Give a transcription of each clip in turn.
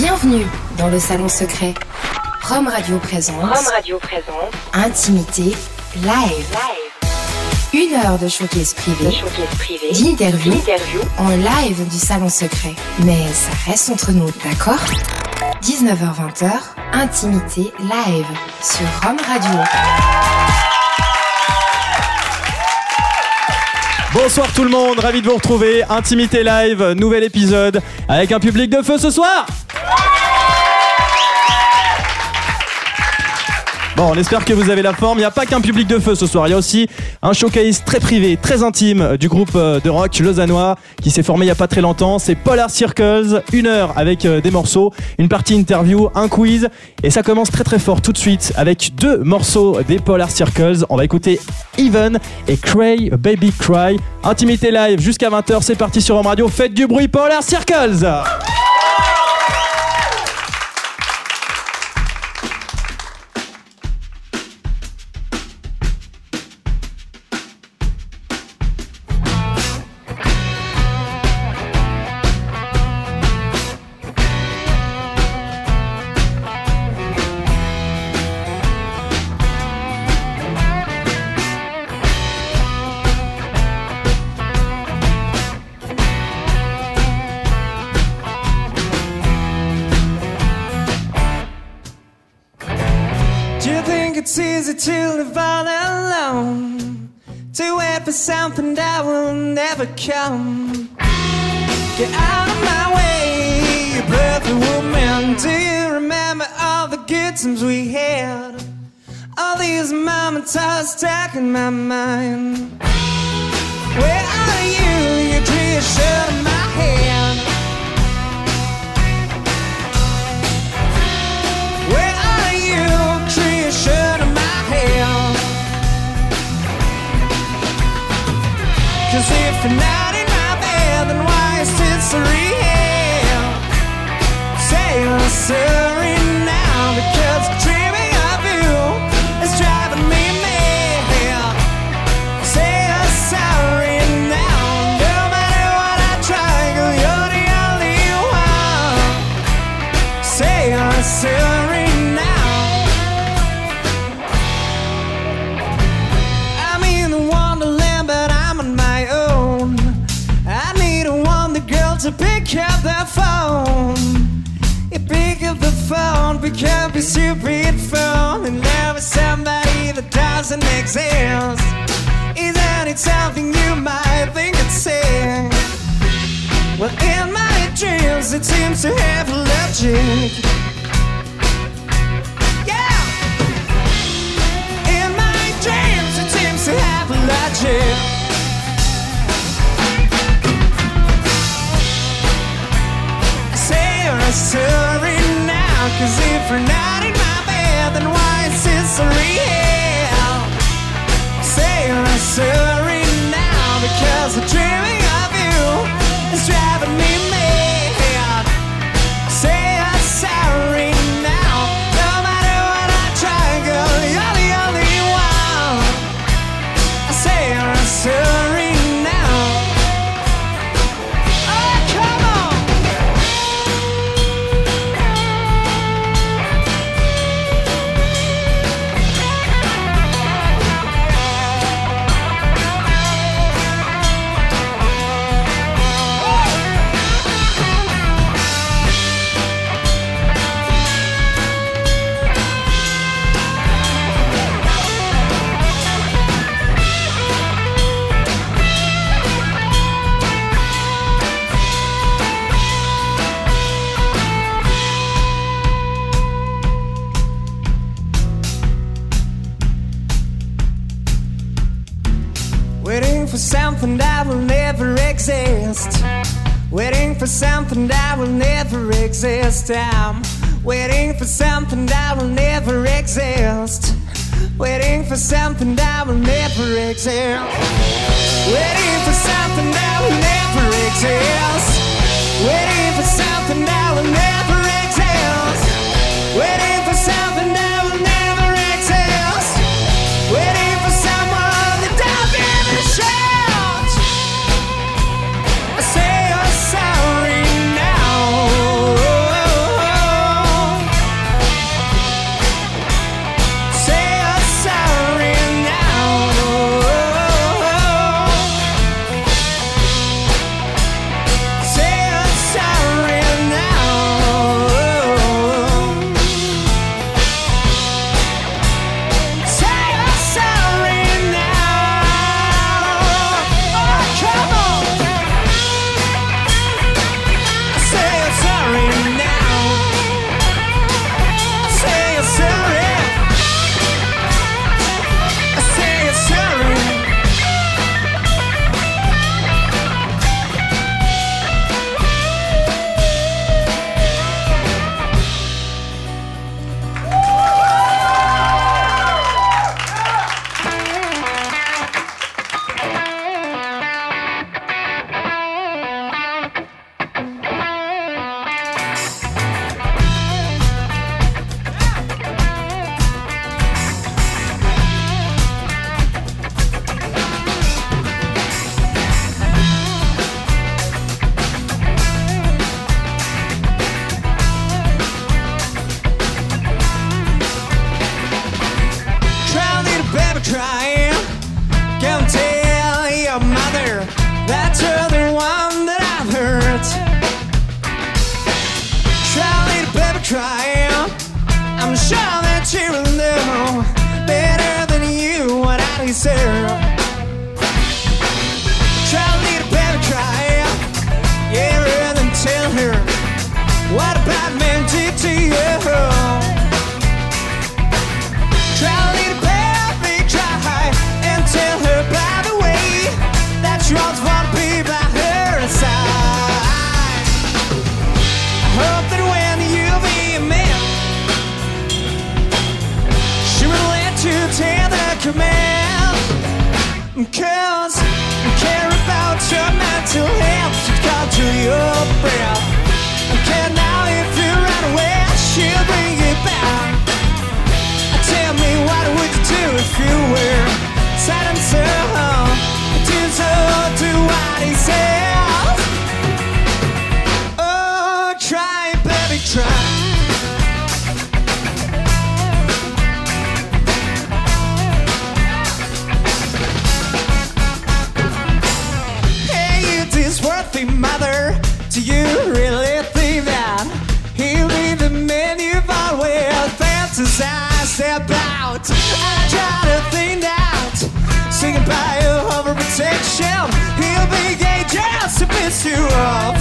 Bienvenue dans le salon secret. Rome Radio présente. Rome Radio présente. Intimité live. Une heure de showcase privé. D'interview. En live du salon secret. Mais ça reste entre nous, d'accord? 19h-20h, Intimité live sur Rome Radio. Bonsoir tout le monde, ravi de vous retrouver. Intimité live, nouvel épisode avec un public de feu ce soir. Bon, on espère que vous avez la forme. Il n'y a pas qu'un public de feu ce soir. Il y a aussi un showcase très privé, très intime du groupe euh, de rock lausannois qui s'est formé il n'y a pas très longtemps. C'est Polar Circles. Une heure avec euh, des morceaux, une partie interview, un quiz. Et ça commence très très fort tout de suite avec deux morceaux des Polar Circles. On va écouter Even et Cray Baby Cry. Intimité live jusqu'à 20h. C'est parti sur Home Radio. Faites du bruit, Polar Circles! To live all alone? To wait for something that will never come? Get out of my way, you woman. Do you remember all the good times we had? All these moments are stuck in my mind. I'm waiting for something that will never exist. Waiting for something that will never exist. Waiting for something that will never exist. Waiting for something that will never mother, do you really think that he'll be the man you've always fantasized about? I try to think that, singing by your overprotection, he'll be gay just to piss you off.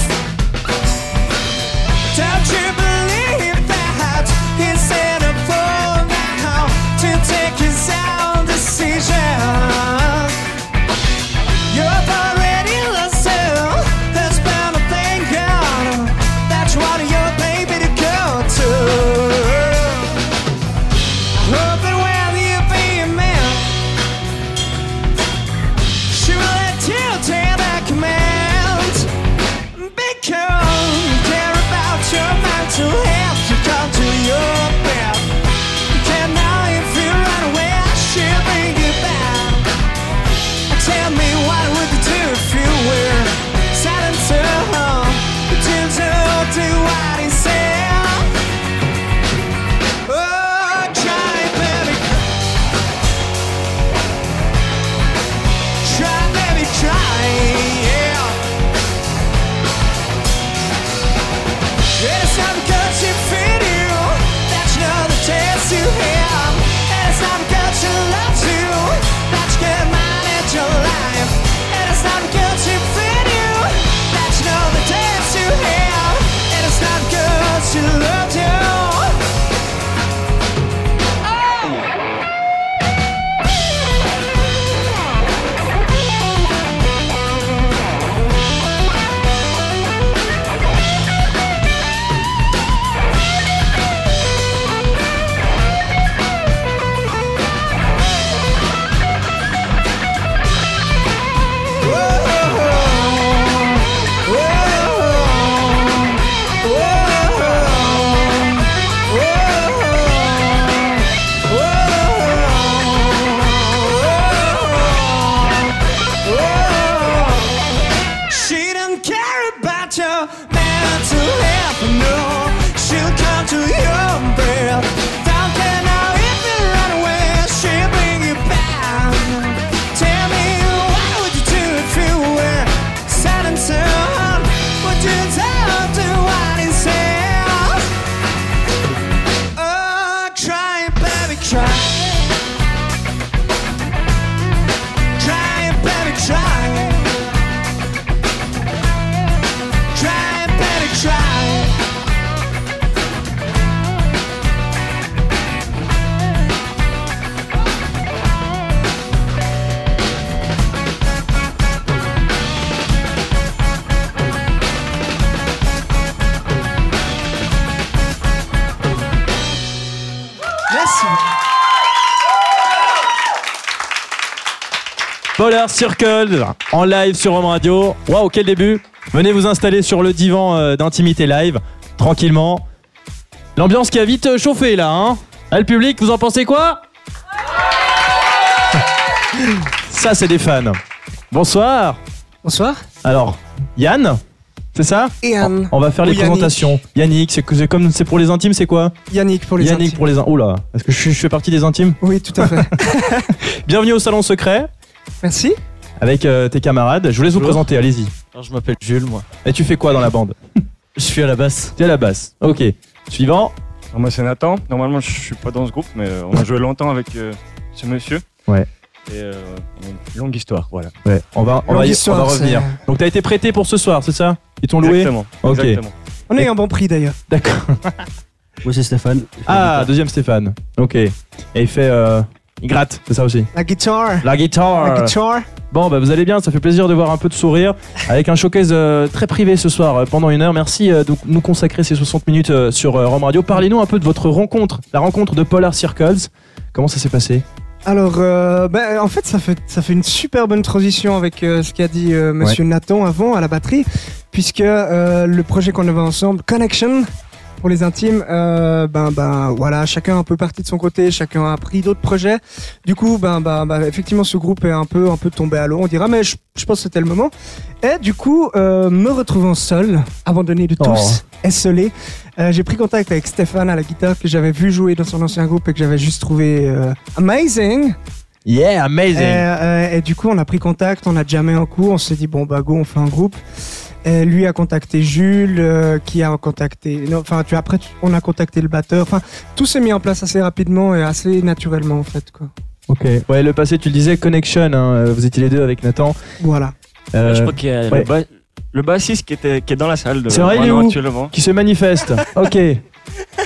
Polar Circle en live sur Rome Radio. Waouh, quel début Venez vous installer sur le divan euh, d'intimité live, tranquillement. L'ambiance qui a vite euh, chauffé là, hein Ah, le public, vous en pensez quoi? Ça, c'est des fans. Bonsoir. Bonsoir. Alors, Yann, c'est ça? Yann. On va faire Ou les Yannick. présentations. Yannick, c'est comme c'est pour les intimes, c'est quoi? Yannick pour les Yannick intimes. pour les intimes. Oula, est-ce que je fais partie des intimes Oui, tout à fait. Bienvenue au salon secret Merci. avec euh, tes camarades. Je vous laisse vous Bonjour. présenter, allez-y. Alors, je m'appelle Jules, moi. Et tu fais quoi dans la bande? Je suis à la basse. T'es à la basse. Ok. Suivant. Alors moi c'est Nathan. Normalement je suis pas dans ce groupe, mais euh, on a joué longtemps avec euh, ce monsieur. Ouais. Et euh, on a une longue histoire, voilà. Ouais. On va, on va, y- histoire, on va revenir. Donc t'as été prêté pour ce soir, c'est ça? Ils t'ont loué? Exactement. Ok. exactement. On a eu un bon prix d'ailleurs. D'accord. Moi, c'est Stéphane. Ah, deuxième Stéphane. Ok. Et il fait. euh, il gratte, c'est ça aussi. La guitare. La guitare. La guitare. Bon, bah vous allez bien, ça fait plaisir de voir un peu de sourire avec un showcase euh, très privé ce soir euh, pendant une heure. Merci euh, de nous consacrer ces 60 minutes euh, sur euh, Rome Radio. Parlez-nous un peu de votre rencontre, la rencontre de Polar Circles. Comment ça s'est passé? Alors, euh, ben, en fait ça, fait, ça fait une super bonne transition avec euh, ce qu'a dit euh, Monsieur Nathan avant à la batterie, puisque euh, le projet qu'on avait ensemble, Connection, pour les intimes, euh, ben, ben voilà, chacun un peu parti de son côté, chacun a pris d'autres projets. Du coup, ben, ben, ben, effectivement, ce groupe est un peu, un peu tombé à l'eau, on dira, mais je, je pense que c'était le moment. Et du coup, euh, me retrouvant seul, abandonné de tous, esselé, euh, j'ai pris contact avec Stéphane à la guitare que j'avais vu jouer dans son ancien groupe et que j'avais juste trouvé euh, amazing. Yeah, Et, amazing. et du coup, on a pris contact, on a jamais en cours, on s'est dit bon bah go, on fait un groupe. Et lui a contacté Jules, euh, qui a contacté. Enfin, tu après, tu- on a contacté le batteur. Enfin, tout s'est mis en place assez rapidement et assez naturellement en fait quoi. Ok. Ouais, le passé, tu le disais, Connection. hein, euh, vous étiez les deux avec Nathan. Voilà. Euh, Je crois qu'il y a ouais. le, ba- le bassiste qui, était, qui est dans la salle de C'est vrai, il est où qui se manifeste. ok.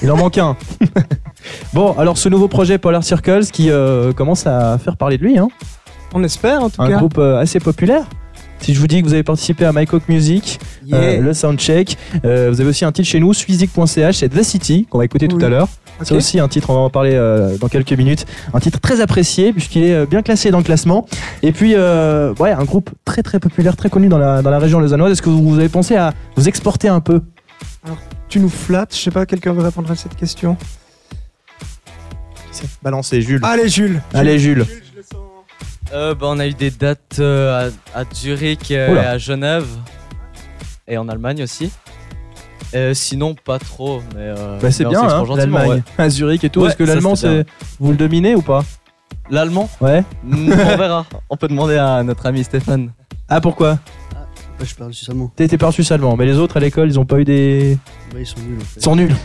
Il en manque un. bon, alors ce nouveau projet Polar Circles qui euh, commence à faire parler de lui, hein. On espère en tout un cas. groupe euh, assez populaire. Si je vous dis que vous avez participé à My Coke Music, Yeah. euh, le Soundcheck, euh, vous avez aussi un titre chez nous, Swizik.ch, c'est The City, qu'on va écouter tout à l'heure. C'est aussi un titre, on va en parler euh, dans quelques minutes. Un titre très apprécié puisqu'il est bien classé dans le classement. Et puis, euh, ouais, un groupe très très populaire, très connu dans la, dans la région lausannoise. Est-ce que vous, vous avez pensé à vous exporter un peu? Tu nous flattes. Je sais pas, quelqu'un veut répondre à cette question. Balancez, Jules. Allez Jules. Allez, Jules. Euh, bah, on a eu des dates euh, à, à Zurich euh, et à Genève. Et en Allemagne aussi. Euh, sinon, pas trop. Mais, euh, Bah, c'est bien, hein, gentiment, l'Allemagne, à Zurich et tout. Ouais, Est-ce que l'allemand, c'est vous le dominez ou pas? Ouais. L'allemand? Ouais. On verra. On peut demander à notre ami Stéphane. Ah, pourquoi? Ouais, je parle suisse allemand. T'es t'es pas suisse allemand, mais les autres à l'école, ils ont pas eu des. Bah, ils sont nuls en fait. Ils sont nuls.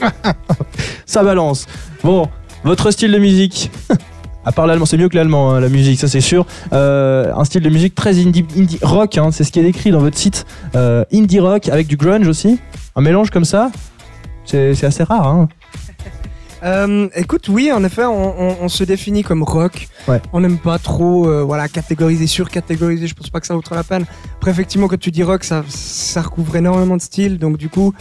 ça balance. Bon, votre style de musique? À part l'allemand, c'est mieux que l'allemand, hein, la musique, ça c'est sûr. Euh, un style de musique très indie, indie rock, hein, c'est ce qui est décrit dans votre site. Euh, indie rock avec du grunge aussi. Un mélange comme ça, c'est assez rare. Hein. Euh, écoute, oui, en effet, on, on- on se définit comme rock. Ouais. On n'aime pas trop, euh, voilà, catégoriser, surcatégoriser. Je pense pas que ça vaut la peine. Après, effectivement, quand tu dis rock, ça, ça recouvre énormément de styles. Donc, du coup,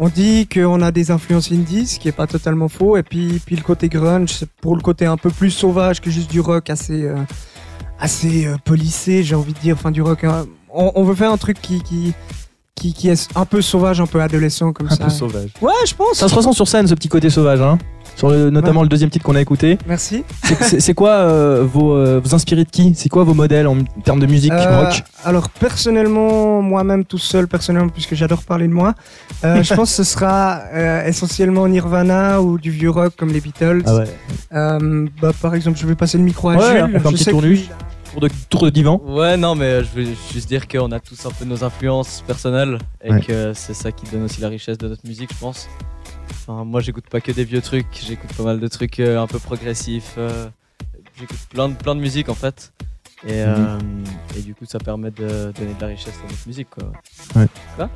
on dit qu'on a des influences indies, ce qui est pas totalement faux. Et puis, puis le côté grunge, pour le côté un peu plus sauvage que juste du rock assez, euh, assez euh, polissé, j'ai envie de dire. Enfin, du rock. hein. On, on veut faire un truc qui, qui, qui, qui est un peu sauvage, un peu adolescent comme Un ça. peu sauvage. Ouais, je pense. Ça se ressent sur scène ce petit côté sauvage, hein. Sur le- notamment le deuxième titre qu'on a écouté. Merci. C'est- quoi euh, vos, euh, vous inspirez de qui? C'est quoi vos modèles en termes de musique Euh, rock? Alors personnellement, moi-même tout seul, personnellement, puisque j'adore parler de moi, euh, je pense que ce sera euh, essentiellement Nirvana ou du vieux rock comme les Beatles. Ah ouais. Euh, bah, par exemple, je vais passer le micro à Ouais, Jules. on fait un Je petit lui, Tour de, tour de divan. Ouais, non, mais je veux juste dire qu'on a tous un peu nos influences personnelles et Ouais. que c'est ça qui donne aussi la richesse de notre musique, je pense. Enfin, moi, j'écoute pas que des vieux trucs, j'écoute pas mal de trucs euh, un peu progressifs. euh, j'écoute plein de, plein de musique en fait. Et, Mhm. euh, et du coup, ça permet de donner de la richesse à notre musique, quoi. Ouais.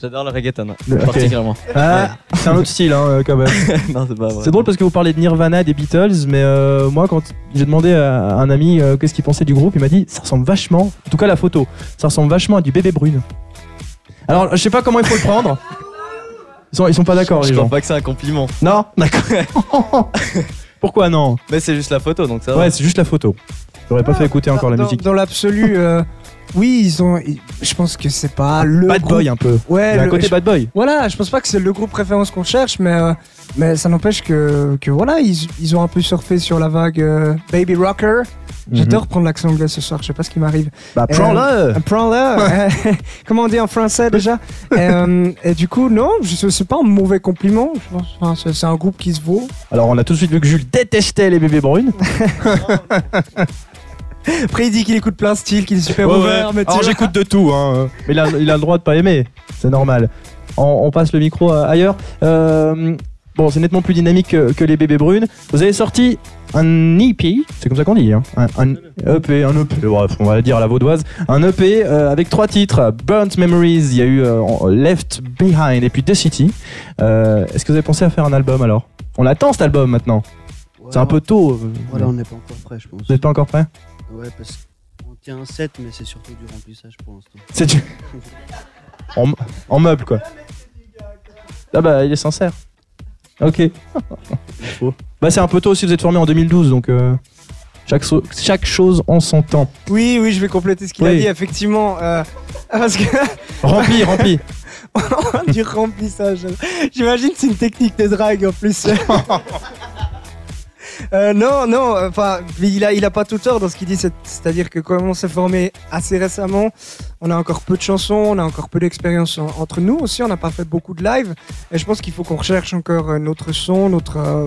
J'adore le reggaeton, hein, particulièrement. Ah, c'est un autre style hein, euh, quand même. non, c'est pas vrai. C'est drôle parce que vous parlez de Nirvana, des Beatles, mais euh, moi quand j'ai demandé à un ami euh, qu'est-ce qu'il pensait du groupe, il m'a dit ça ressemble vachement, en tout cas la photo, ça ressemble vachement à du bébé brune. Alors je sais pas comment il faut le prendre. Ils sont, ils sont pas d'accord Je les crois gens. pas que c'est un compliment. Non, d'accord. Pourquoi non? Mais c'est juste la photo, donc ça va. Ouais, c'est juste la photo. J'aurais pas fait écouter encore la dans, musique. Dans l'absolu, euh, oui, ils ont. je pense que c'est pas le. Bad groupe- boy un peu. Ouais, le- côté je- bad boy. Voilà, je pense pas que c'est le groupe référence qu'on cherche, mais, euh, mais ça n'empêche que, que voilà, ils, ils ont un peu surfé sur la vague euh, Baby Rocker. J'adore prendre l'accent anglais ce soir, je sais pas ce qui m'arrive. Bah prends-le. Euh, Prends-le. euh, Comment on dit en français déjà et, et du coup, non, c'est pas un mauvais compliment. Je pense. Enfin, c'est un groupe qui se vaut. Alors on a tout de suite vu que Jules détestait les bébés brunes. Après, il dit qu'il écoute plein de styles, qu'il est super Ouais, ouvert. ouais. Alors j'écoute de tout, hein. mais il a, il a le droit de pas aimer, c'est normal. On, on passe le micro ailleurs. Euh, bon, c'est nettement plus dynamique que, que les bébés brunes. Vous avez sorti un EP, c'est comme ça qu'on dit, hein. un, un EP, un EP, bref, on va le dire à la vaudoise, un EP euh, avec trois titres, Burnt Memories, il y a eu euh, Left Behind et puis The City. Euh, Est-ce que vous avez pensé à faire un album alors? On attend cet album maintenant. C'est un peu tôt. Voilà, on n'est pas encore prêt, je pense. Vous n'êtes pas encore prêt? Ouais, parce qu'on tient un set, mais c'est surtout du remplissage pour l'instant. C'est du... en, en meuble, quoi. Ah bah, il est sincère. Ok. bah, c'est un peu tôt aussi, vous êtes formé en 2012, donc... euh, Chaque, so- chaque chose en son temps. Oui, oui, je vais compléter ce qu'il a dit, effectivement. euh, parce que Rempli, rempli. du remplissage. J'imagine que c'est une technique de drague en plus. Euh, non, non, enfin, il a, il a pas tout tort dans ce qu'il dit, c'est- c'est-à-dire que comme on s'est formé assez récemment, on a encore peu de chansons, on a encore peu d'expérience en- entre nous aussi, on n'a pas fait beaucoup de live, et je pense qu'il faut qu'on recherche encore euh, notre son, notre, euh,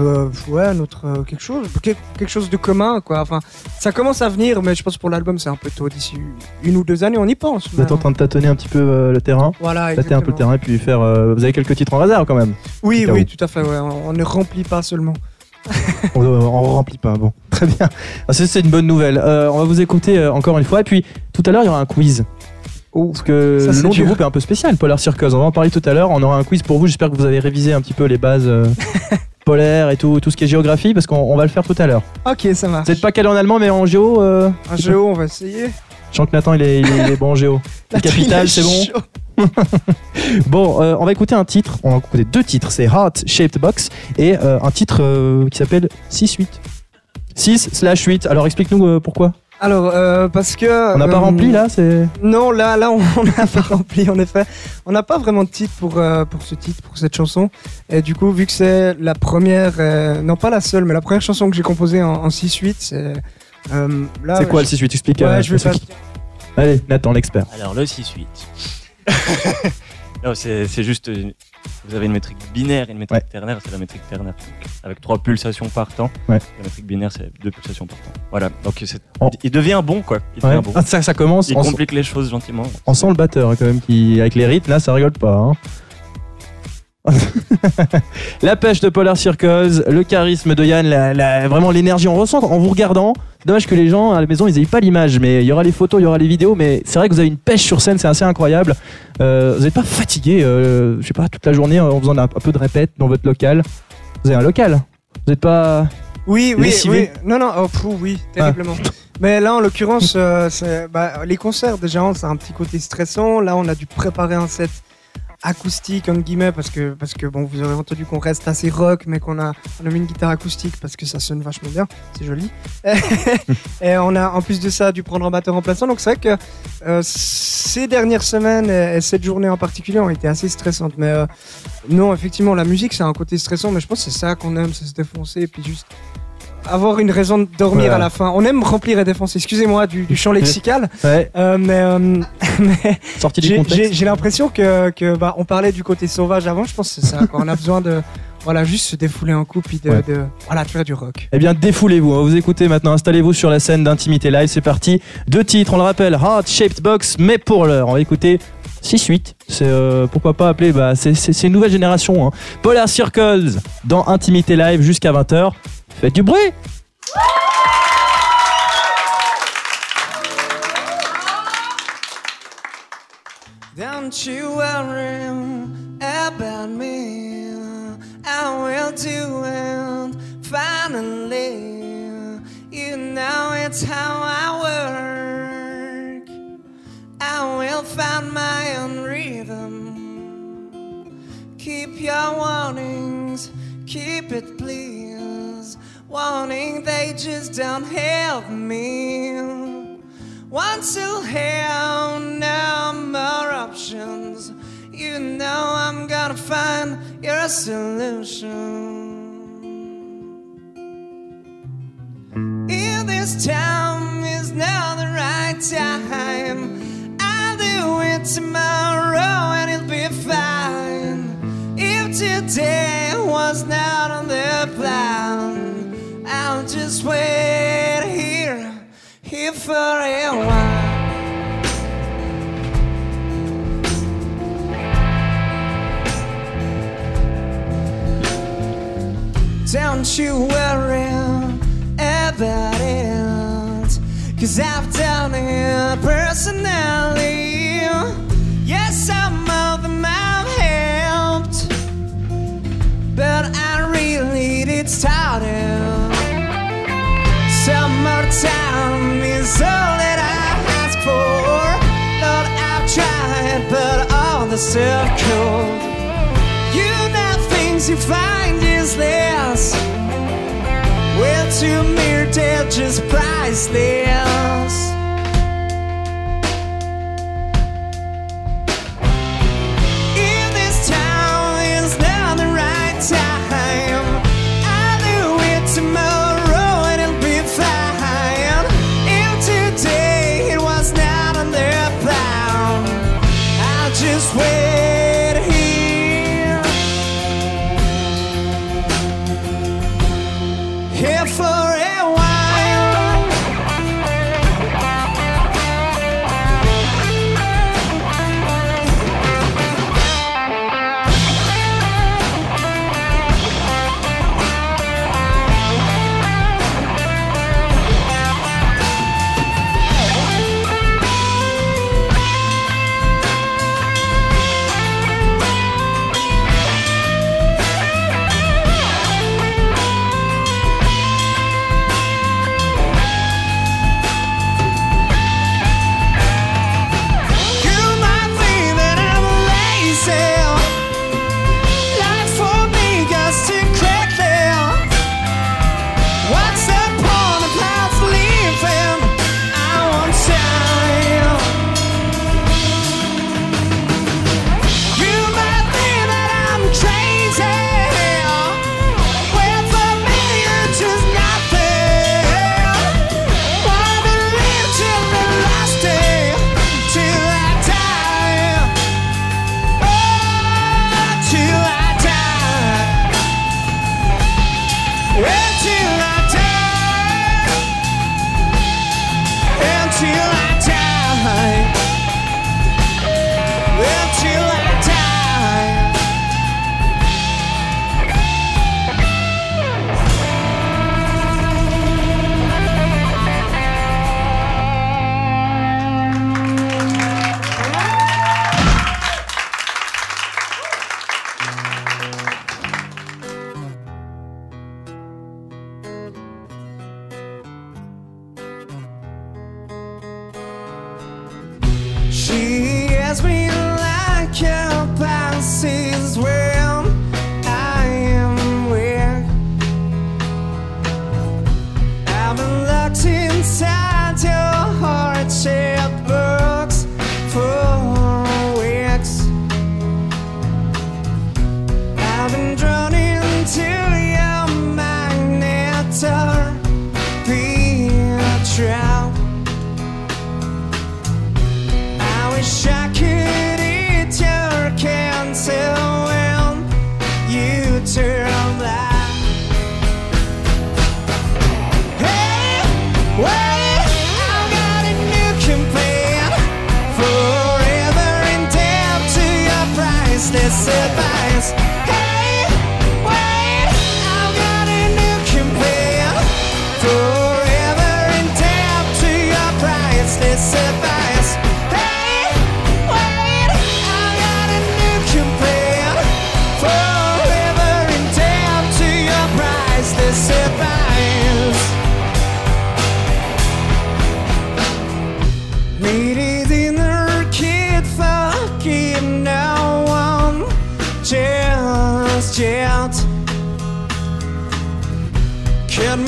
euh, ouais, notre euh, quelque chose, quel- quelque chose de commun, quoi. Enfin, ça commence à venir, mais je pense pour l'album c'est un peu tôt. D'ici une ou deux années, on y pense. Vous êtes en train de tâtonner un petit peu euh, le terrain. Voilà, Tâter un peu le terrain et puis faire. euh, vous avez quelques titres en réserve quand même. Oui, oui, tout à fait. Ouais. On, on ne remplit pas seulement. On, on remplit pas. Bon, très bien. Ah, C'est une bonne nouvelle. Euh, on va vous écouter euh, encore une fois. Et puis tout à l'heure, il y aura un quiz. Parce que ça, le nom du groupe est un peu spécial, Polar Circus. On va en parler tout à l'heure. On aura un quiz pour vous. J'espère que vous avez révisé un petit peu les bases polaires et tout, tout ce qui est géographie, parce qu'on on va le faire tout à l'heure. Ok, ça marche. Vous n'êtes pas calé en allemand, mais en géo euh, Un géo, on va essayer. Je sens que Nathan, il est, il bon en géo. La capitale, c'est bon Chaud. Bon, euh, on va écouter un titre. On va écouter deux titres. C'est Heart Shaped Box et euh, un titre qui s'appelle 6-8. 6 slash 8. Alors explique-nous pourquoi. Alors, euh, parce que. On n'a pas euh, rempli là c'est... Non, là, là, on n'a pas rempli, en effet. On n'a pas vraiment de titre pour, euh, pour ce titre, pour cette chanson. Et du coup, vu que c'est la première, euh, non pas la seule, mais la première chanson que j'ai composée en, en 6-8, c'est. euh, là, C'est quoi le je- 6-8 Explique. Ouais, euh, je vais pas. qui- Allez, Nathan, l'expert. Alors le 6-8. c'est juste. Vous avez une métrique binaire et une métrique ternaire, c'est la métrique ternaire. avec trois pulsations par temps. Ouais. La métrique binaire, c'est deux pulsations par temps. Voilà. Donc il devient bon, quoi. Il Ouais. devient bon. Ah, ça, ça commence. Il On, complique les choses gentiment. on sent le batteur hein, quand même qui, avec les rythmes là, ça rigole pas. hein. la pêche de Polar Circles, le charisme de Yann, la- la- vraiment l'énergie. On ressent en vous regardant. Dommage que les gens à la maison ils aient pas l'image, mais il y aura les photos, il y aura les vidéos. Mais c'est vrai que vous avez une pêche sur scène, c'est assez incroyable. Euh, vous n'êtes pas fatigué, euh, je sais pas, toute la journée en faisant un, un peu de répète dans votre local. Vous avez un local. Vous n'êtes pas. Oui, oui, oui. Non, non, oh, pfou, oui, terriblement. Mais là, en l'occurrence, euh, bah, les concerts, déjà, c'est un petit côté stressant. Là, on a dû préparer un set acoustique, entre guillemets, parce que, parce que bon, vous aurez entendu qu'on reste assez rock, mais qu'on a, on mis une guitare acoustique parce que ça sonne vachement bien. C'est joli. et on a, en plus de ça, dû prendre un batteur remplaçant. Donc, c'est vrai que euh, ces dernières semaines et, et cette journée en particulier ont été assez stressantes. Mais euh, non, effectivement, la musique, c'est un côté stressant, mais je pense que c'est ça qu'on aime, c'est se défoncer et puis juste avoir une raison de dormir à la fin. On aime remplir et défoncer, excusez-moi du, du champ lexical, Ouais, euh, mais, euh, mais sorti du j'ai- contexte. j'ai l'impression que, que bah, on parlait du côté sauvage avant, je pense que c'est ça. On a besoin de voilà, juste se défouler un coup, puis de, Ouais. de- voilà, tu vois, du rock. Eh bien, défoulez-vous. Va vous écouter maintenant. Installez-vous sur la scène d'intimité live. C'est parti. Deux titres, on le rappelle Heart Shaped Box, mais pour l'heure, on va écouter 6-8. C'est euh, pourquoi pas appeler. Bah, c'est- une nouvelle génération. Hein. Polar Circles dans Intimité Live jusqu'à 20h. Faites du bruit. Don't you worry about me. I will do it finally. You know it's how I work. I will find my own rhythm. Keep your warnings, keep it please. Warning, they just don't help me. Once you have no more options. You know I'm gonna find your solution. If this time is not the right time, tomorrow and it'll be fine. If today was not on the plan, I'll just wait here, here for a while. Don't you worry the cold. You know things you find useless. Well, to mere death, just priceless.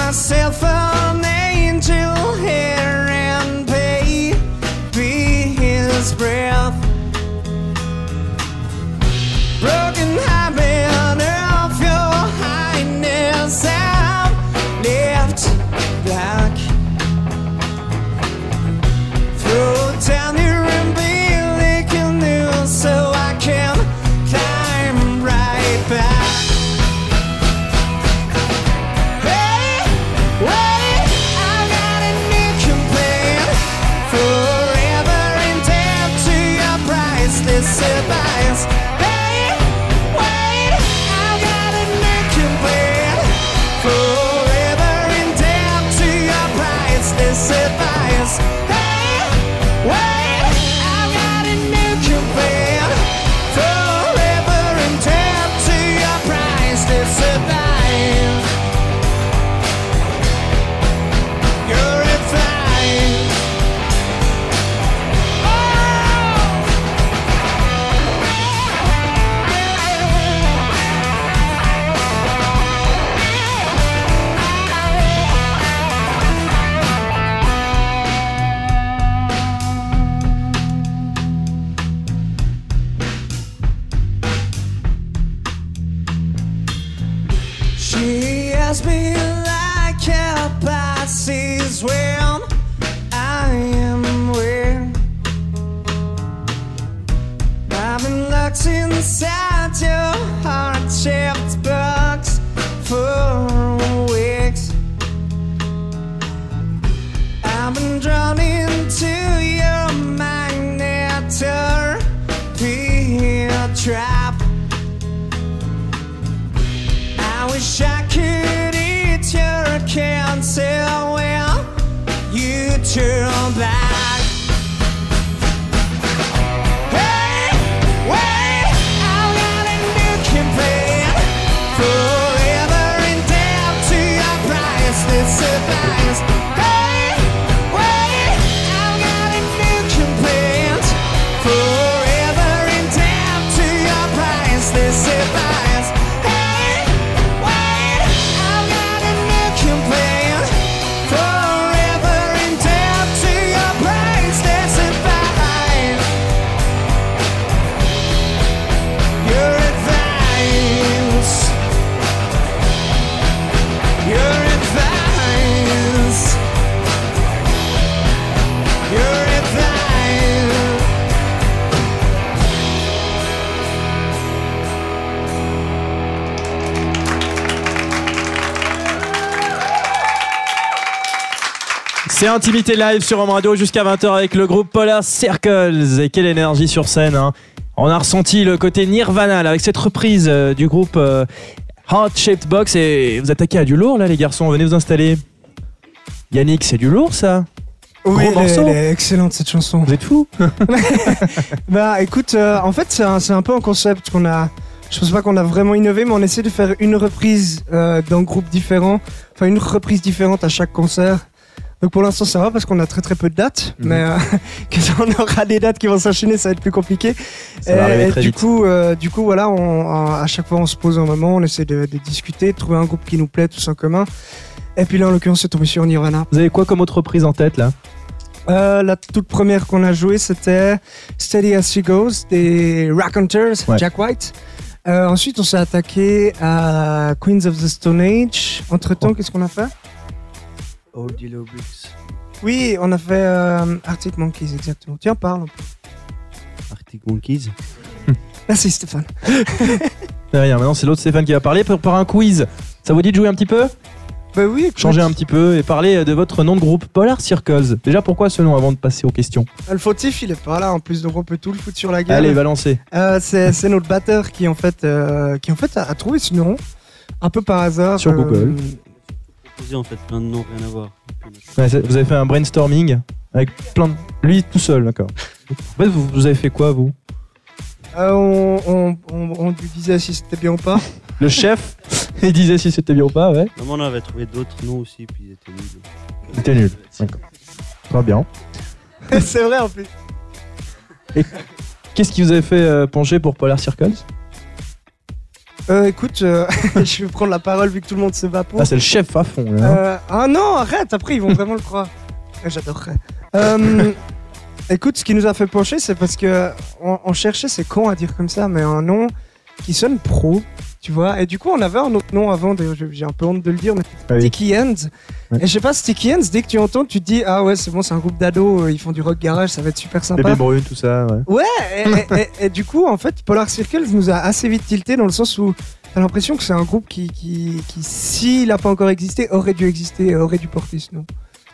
myself up Intimité Live sur Home Radio jusqu'à 20h avec le groupe Polar Circles. Et quelle énergie sur scène. hein. On a ressenti le côté Nirvana là, avec cette reprise euh, du groupe euh, Heart Shaped Box. Et vous attaquez à du lourd là les garçons, venez vous installer. Yannick, c'est du lourd ça Oui, elle est, morceau. elle est excellente cette chanson. Vous êtes fous Bah écoute, euh, en fait c'est un, c'est un peu un concept qu'on a. Je pense pas qu'on a vraiment innové, mais on essaie de faire une reprise euh, d'un groupe différent, enfin une reprise différente à chaque concert. Donc pour l'instant ça va parce qu'on a très très peu de dates, Mhm. mais euh, que on aura des dates qui vont s'enchaîner, ça va être plus compliqué. Ça va Et- arriver et très du vite. coup, euh, du coup voilà, on, à chaque fois on se pose un moment, on essaie de, de discuter, de trouver un groupe qui nous plaît tous en commun. Et puis là en l'occurrence c'est tombé sur Nirvana. Vous avez quoi comme autre reprise en tête là? Euh, la toute première qu'on a jouée, c'était Steady as She Goes des Raconteurs, Ouais. Jack White. Ensuite, on s'est attaqué à Queens of the Stone Age. Entre temps, qu'est-ce qu'on a fait? Bricks, Oui, on a fait euh, Arctic Monkeys, exactement. Tiens, parle un peu. Arctic Monkeys. Merci Stéphane. Rien, maintenant c'est l'autre Stéphane qui va parler pour, par un quiz. Ça vous dit de jouer un petit peu? Bah oui, écoute, Changer un petit peu et parler de votre nom de groupe Polar Circles. Déjà pourquoi ce nom avant de passer aux questions? Le fautif, il est pas là en plus, donc on peut tout le foutre sur la gueule. Allez, balancez. Euh, c'est c'est notre batteur qui en fait, euh, qui en fait a, a trouvé ce nom un peu par hasard. Sur Google. Proposé en fait plein de noms, rien à voir. Ouais, c'est- vous avez fait un brainstorming avec plein de... Lui tout seul, d'accord. En fait, vous, vous avez fait quoi, vous? Euh, on, on, on, on lui disait si c'était bien ou pas. Le chef, il disait si c'était bien ou pas, ouais. Maman on avait trouvé d'autres noms aussi, puis ils étaient nuls. C'était nul. D'accord. Très bien. c'est vrai en plus. Qu'est-ce qui vous avez fait euh, pencher pour Polar Circles? Euh, écoute, euh, je vais prendre la parole vu que tout le monde se bat pour. Ah, c'est le chef à fond, là. hein. Euh, ah non, arrête, après ils vont vraiment le croire. Ouais, J'adorerais. Euh, écoute, ce qui nous a fait pencher, c'est parce que on, on cherchait, c'est con à dire comme ça, mais un nom qui sonne pro, tu vois. Et du coup, on avait un autre nom avant, j'ai un peu honte de le dire, mais Ah oui. Sticky Hands. Ouais. Et je sais pas, Sticky Hands, dès que tu entends, tu te dis, ah ouais, c'est bon, c'est un groupe d'ados, euh, ils font du rock garage, ça va être super sympa. Bébé brune, tout ça, ouais. Ouais, et, et- et- et du coup, en fait, Polar Circles nous a assez vite tilté dans le sens où t'as l'impression que c'est un groupe qui, qui, qui s'il n'a pas encore existé, aurait dû exister, aurait dû porter ce nom.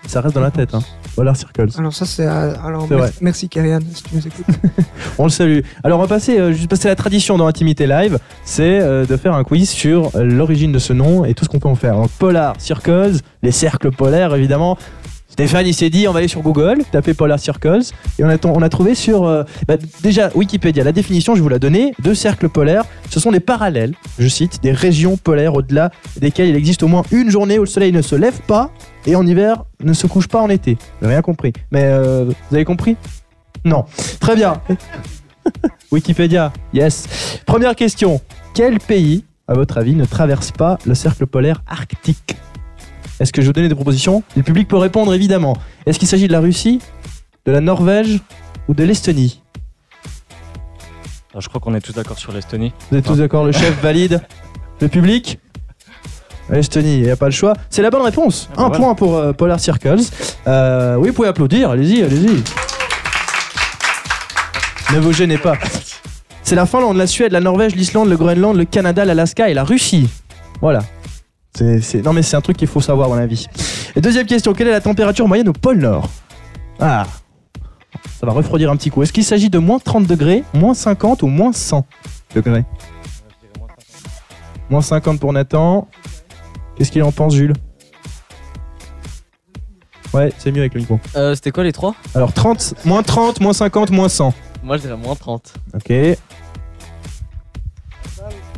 Ça reste dans la tête, hein. Polar Circles. Alors ça, c'est... alors, C'est mer- vrai. merci Karian, si tu nous écoutes. On le salue. Alors on va passer, euh, juste passer la tradition dans Intimité Live, c'est euh, de faire un quiz sur euh, l'origine de ce nom et tout ce qu'on peut en faire. Donc Polar Circles, les cercles polaires évidemment. Stéphane il s'est dit on va aller sur Google, taper Polar Circles et on a, on a trouvé sur euh, bah, déjà Wikipédia la définition je vous la donner deux cercles polaires ce sont des parallèles je cite des régions polaires au-delà desquelles il existe au moins une journée où le soleil ne se lève pas et en hiver ne se couche pas en été. J'ai rien compris. Mais euh, vous avez compris? Non. Très bien. Wikipédia, yes. Première question. Quel pays, à votre avis, ne traverse pas le cercle polaire arctique? Est-ce que je vais vous donner des propositions? Le public peut répondre évidemment. Est-ce qu'il s'agit de la Russie, de la Norvège ou de l'Estonie? Je crois qu'on est tous d'accord sur l'Estonie. Vous êtes tous d'accord Le chef valide. Le public? Estonie, il n'y a pas le choix. C'est la bonne réponse. Ah bah Un voilà. point pour euh, Polar Circles. Euh, oui, vous pouvez applaudir. Allez-y, allez-y. Ne vous gênez pas. C'est la Finlande, la Suède, la Norvège, l'Islande, le Groenland, le Canada, l'Alaska et la Russie. Voilà. C'est, c'est- Non mais c'est un truc qu'il faut savoir dans la vie. Et deuxième question, quelle est la température moyenne au pôle Nord? Ah, ça va refroidir un petit coup. Est-ce qu'il s'agit de moins 30 degrés, moins 50 ou moins 100 degrés? Moins 50 pour Nathan. Qu'est-ce qu'il en pense Jules Ouais, c'est mieux avec le micro. Euh, C'était quoi les trois Alors 30, moins 30, moins 50, moins 100. Moi je dirais moins 30. Ok.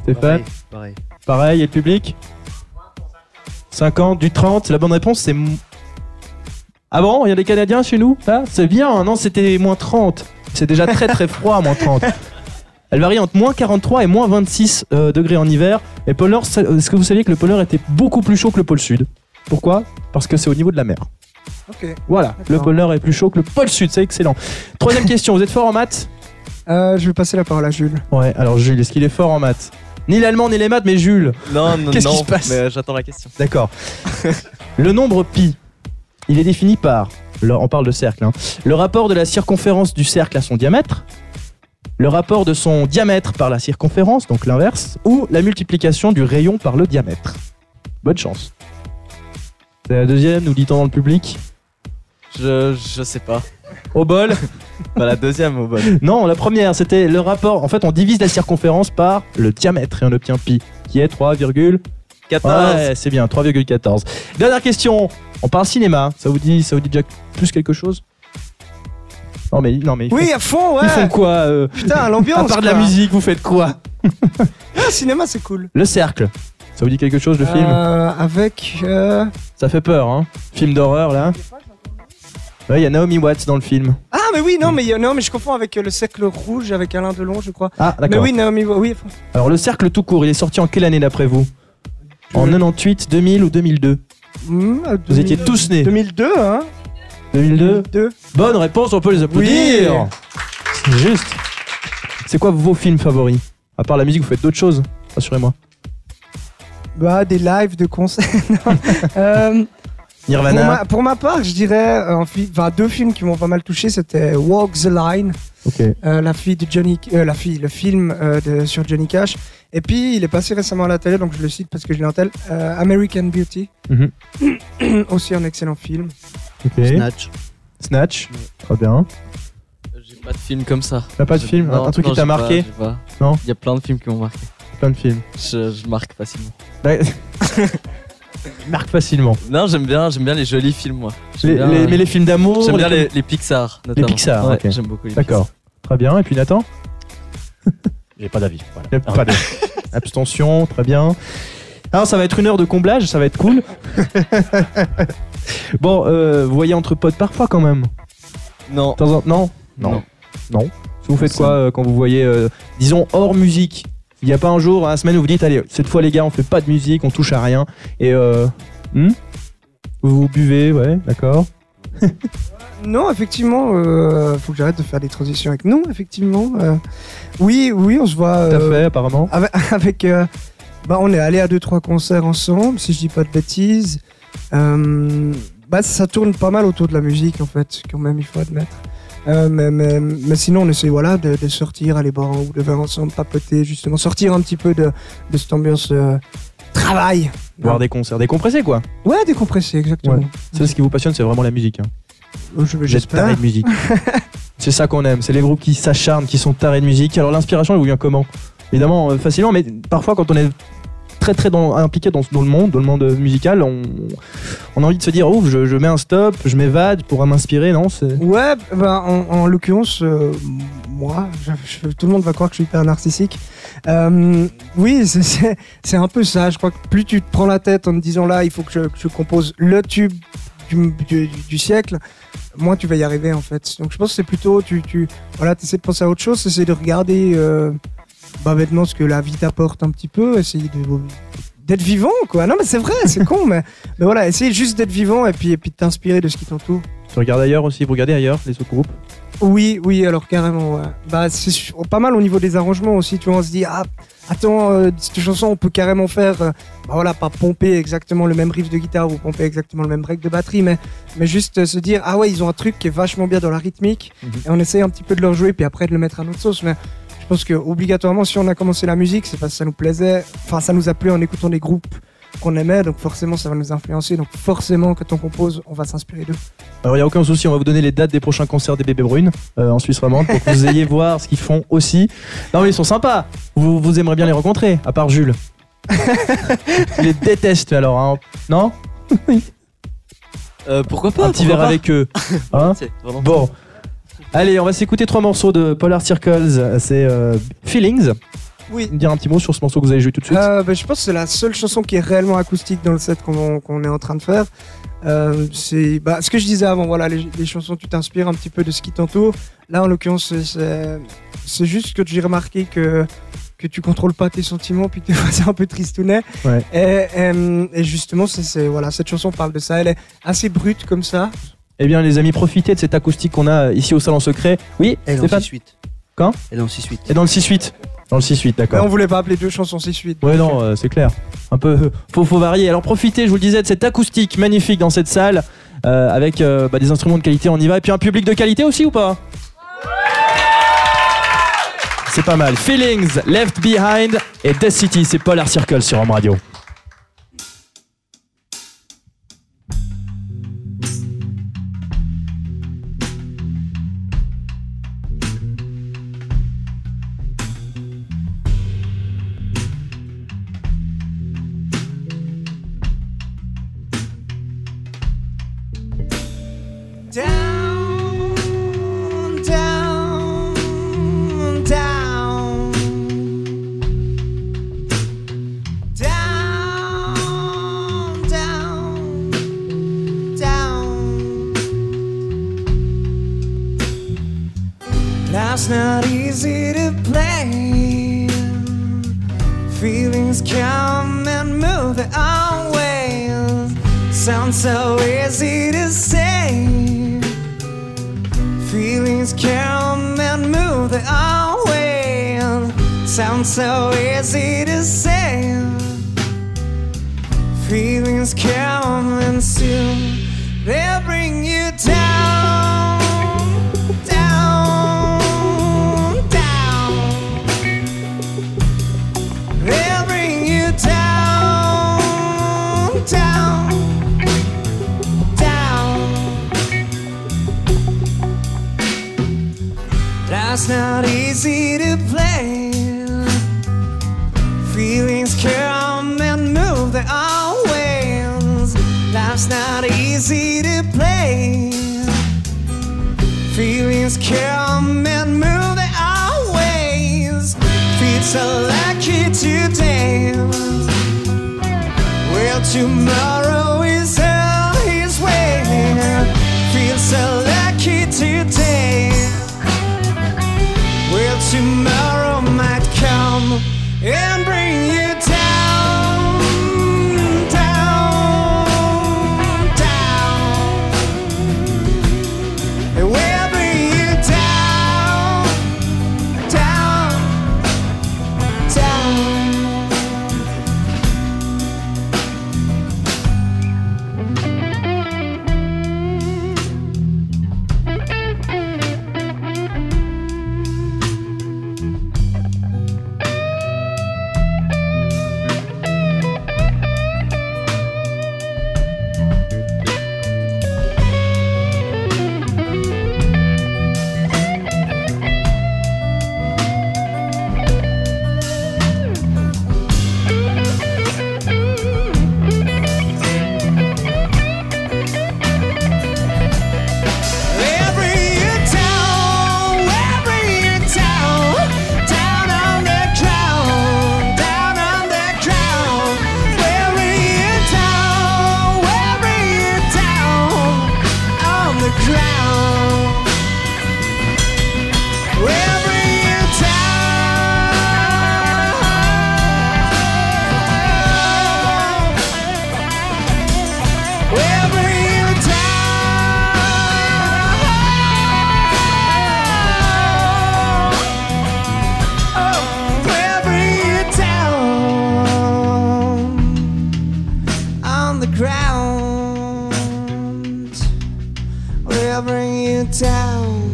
Stéphane Pareil, pareil. Pareil, et le public 50, du 30, la bonne réponse c'est... Ah bon, il y a des Canadiens chez nous? Ah, C'est bien, non c'était moins 30. C'est déjà très très froid, moins 30. Elle varie entre moins 43 et moins 26 euh, degrés en hiver. Et pôle Nord, est-ce que vous saviez que le pôle Nord était beaucoup plus chaud que le pôle Sud? Pourquoi? Parce que c'est au niveau de la mer. Ok. Voilà, le pôle Nord est plus chaud que le pôle Sud, c'est excellent. Troisième question, vous êtes fort en maths? Euh, je vais passer la parole à Jules. Ouais, alors Jules, est-ce qu'il est fort en maths? Ni l'allemand ni les maths, mais Jules. Non, non, Qu'est-ce non. qui se passe? Mais euh, j'attends la question. D'accord. le nombre pi, il est défini par, le- on parle de cercle, hein, le rapport de la circonférence du cercle à son diamètre, le rapport de son diamètre par la circonférence, donc l'inverse, ou la multiplication du rayon par le diamètre. Bonne chance. C'est la deuxième, nous dit-on dans le public. Je, je sais pas. Au bol Pas la deuxième au bon. Non, la première, c'était le rapport. En fait, on divise la circonférence par le diamètre et on obtient pi, qui est 3, 14. Ouais, c'est bien, 3,14. Dernière question. On parle cinéma. Ça vous dit, ça vous dit déjà plus quelque chose? Non mais, non mais. Oui, font- à fond, ouais. Ils font quoi euh, Putain, l'ambiance. À part de la quoi. musique, vous faites quoi Ah, cinéma, c'est cool. Le cercle. Ça vous dit quelque chose le film Euh, avec. euh, Ça fait peur, hein Film d'horreur là. Ouais, il y a Naomi Watts dans le film. Ah, mais oui, non, mais, non, mais je confonds avec euh, le cercle rouge avec Alain Delon, je crois. Ah, Mais d'accord. oui, Naomi, oui. Alors le cercle tout court, il est sorti en quelle année d'après vous En 98, 2000 ou 2002 Hmm, euh, Vous 2000 étiez tous nés. 2002, hein 2002 2002. Bonne réponse, on peut les applaudir. C'est juste. C'est quoi vos films favoris? À part la musique, vous faites d'autres choses Rassurez-moi. Bah, des lives de concerts. Non. Euh, pour, Nirvana. ma, pour ma part, je dirais euh, un fi- enfin, deux films qui m'ont pas mal touché. C'était Walk the Line, Ok. euh, la fille de Johnny, euh, la fille, le film euh, de, sur Johnny Cash. Et puis, il est passé récemment à la télé, donc je le cite parce que je l'ai en tête. euh, American Beauty, Mhm. aussi un excellent film. Snatch. Snatch. Très bien. J'ai pas de film comme ça. T'as pas de film non, Un truc non, qui t'a pas, marqué j'ai pas. Non Il y a plein de films qui m'ont marqué. Plein de films. Je, je marque facilement. Ouais. Marque facilement. Non, j'aime bien, j'aime bien les jolis films, moi. Les- bien, les- mais les films d'amour J'aime bien les- les, les Pixar, notamment. Pixar, Ouais, ok. J'aime beaucoup les D'accord. Très bien. Et puis Nathan? J'ai pas d'avis. Voilà. Pas Abstention, très bien. Alors ça va être une heure de comblage, ça va être cool. bon, euh, vous voyez entre potes parfois quand même. Non. De temps en- Non Non. Non. Vous faites quoi euh, quand vous voyez, euh, disons, hors musique? Il n'y a pas un jour, la semaine où vous dites, allez, cette fois les gars, on fait pas de musique, on touche à rien. Et euh, hmm? Vous buvez, ouais, d'accord. Non, effectivement, euh, faut que j'arrête de faire des transitions avec non, effectivement. euh, oui, oui, on se voit. Tout à euh, fait, apparemment. Avec, avec, euh, bah, on est allé à deux trois concerts ensemble, si je dis pas de bêtises. Bah, ça tourne pas mal autour de la musique en fait, quand même, il faut admettre. Euh, mais, mais, mais sinon, on essaie voilà de, de sortir, aller boire un ou deux verres ensemble, papoter, justement, sortir un petit peu de, de cette ambiance euh, travail. Voir des concerts décompressés, quoi. Ouais, décompresser, exactement. Ouais. Ça, ce qui vous passionne, c'est vraiment la musique. Hein. Euh, Vous êtes J'espère. taré de musique. c'est ça qu'on aime. C'est les groupes qui s'acharnent, qui sont tarés de musique. Alors l'inspiration, elle vous vient comment? Évidemment, euh, facilement, mais parfois quand on est très très dans- impliqué dans, dans le monde, dans le monde musical, on, on a envie de se dire, oh, je, je mets un stop, je m'évade pour m'inspirer, non? Ouais, bah, en, en l'occurrence, euh, moi, je- je- tout le monde va croire que je suis hyper narcissique. Euh, oui, c'est un peu ça. Je crois que plus tu te prends la tête en te disant là, il faut que je, que je compose le tube du, siècle, moins tu vas y arriver en fait. Donc je pense que c'est plutôt, tu, tu voilà, essaies de penser à autre chose, essayer de regarder euh, bah, bêtement ce que la vie t'apporte un petit peu, essayer d'être vivant quoi. Non mais c'est vrai, c'est con, mais, mais voilà, essayer juste d'être vivant et puis, et puis t'inspirer de ce qui t'entoure. Tu regardes ailleurs aussi, vous regardez ailleurs les autres groupes? Oui, oui, alors carrément. ouais. Bah, c'est su- pas mal au niveau des arrangements aussi. Tu vois, on se dit, ah, attends, euh, cette chanson, on peut carrément faire, euh, bah voilà, pas pomper exactement le même riff de guitare ou pomper exactement le même break de batterie, mais, mais juste euh, se dire, ah ouais, ils ont un truc qui est vachement bien dans la rythmique, Mhm. et on essaye un petit peu de leur jouer, puis après de le mettre à notre sauce. Mais je pense que obligatoirement, si on a commencé la musique, c'est parce que ça nous plaisait, enfin, ça nous a plu en écoutant des groupes qu'on aimait, donc forcément, ça va nous influencer. Donc forcément, quand on compose, on va s'inspirer d'eux. Alors il n'y a aucun souci, on va vous donner les dates des prochains concerts des Bébés Brunes euh, en Suisse romande pour que vous ayez voir ce qu'ils font aussi. Non mais ils sont sympas, vous, vous aimeriez bien les rencontrer, à part Jules. Je les déteste alors, hein. non? Euh, pourquoi pas Un petit verre pas avec eux. Hein? Vraiment- bon. Allez, on va s'écouter trois morceaux de Polar Circles. C'est euh, Feelings. Oui. Me dire un petit mot sur ce morceau que vous avez joué tout de suite. Euh, bah, je pense que c'est la seule chanson qui est réellement acoustique dans le set qu'on est en train de faire. Euh, c'est bah, ce que je disais avant, voilà, les, les chansons, tu t'inspires un petit peu de ce qui t'entoure. Là, en l'occurrence, c'est- juste que j'ai remarqué que que tu contrôles pas tes sentiments, puis que des fois c'est un peu tristounet. Ouais. Et, et, et justement, c'est voilà, cette chanson parle de ça. Elle est assez brute comme ça. Eh bien, les amis, profitez de cette acoustique qu'on a ici au Salon Secret. Oui, Elle est en Stéphane 6-8. Quand? Elle est en 6-8. Et dans le 6-8. Dans le 6-8, Mais d'accord. on voulait pas appeler deux chansons si suite. Ouais, non, euh, c'est clair. Un peu, faut, faut varier. Alors profitez, je vous le disais, de cette acoustique magnifique dans cette salle, euh, avec euh, bah, des instruments de qualité, on y va. Et puis un public de qualité aussi ou pas? C'est pas mal. Feelings, Left Behind et Death City, c'est Polar Circle sur Home Radio. So lucky today. Well, tomorrow is all his way. Feel so lucky today. Well, tomorrow might come and bring you in town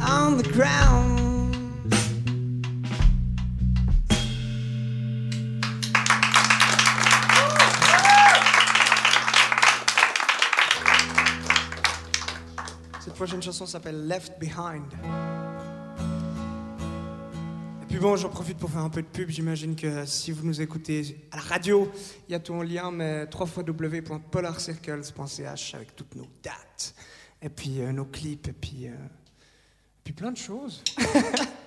on the ground. Cette prochaine chanson s'appelle Left Behind. bon, j'en profite pour faire un peu de pub. J'imagine que si vous nous écoutez à la radio, il y a tout en lien, mais www.polarcircles.ch avec toutes nos dates, et puis euh, nos clips, et puis, euh, et puis plein de choses.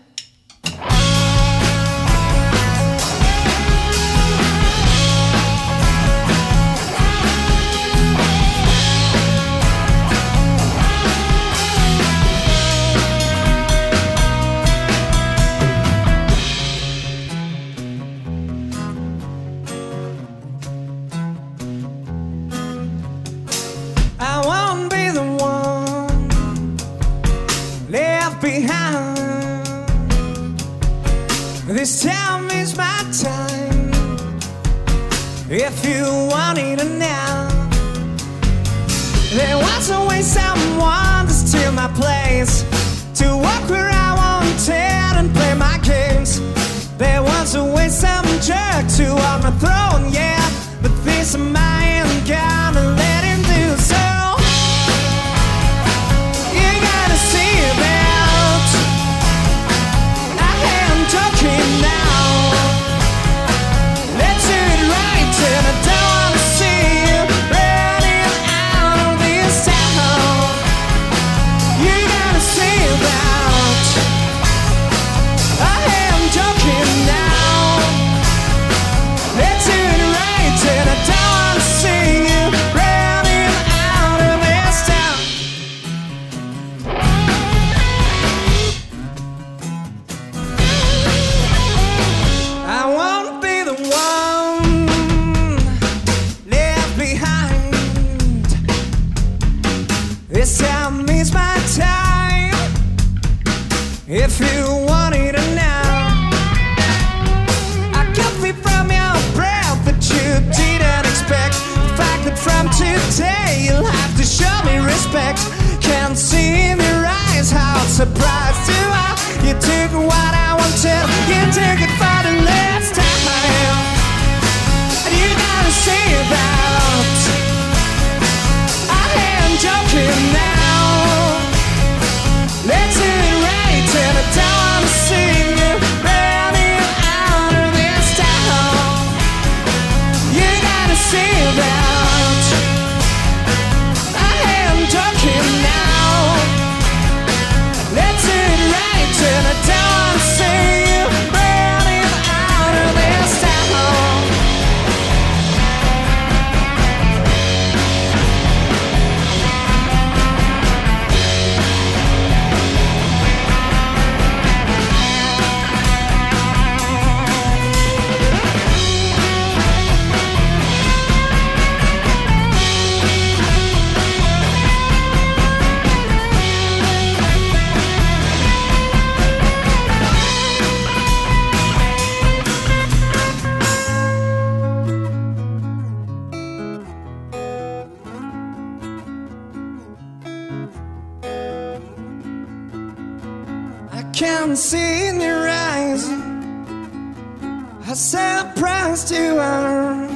I sent price to her.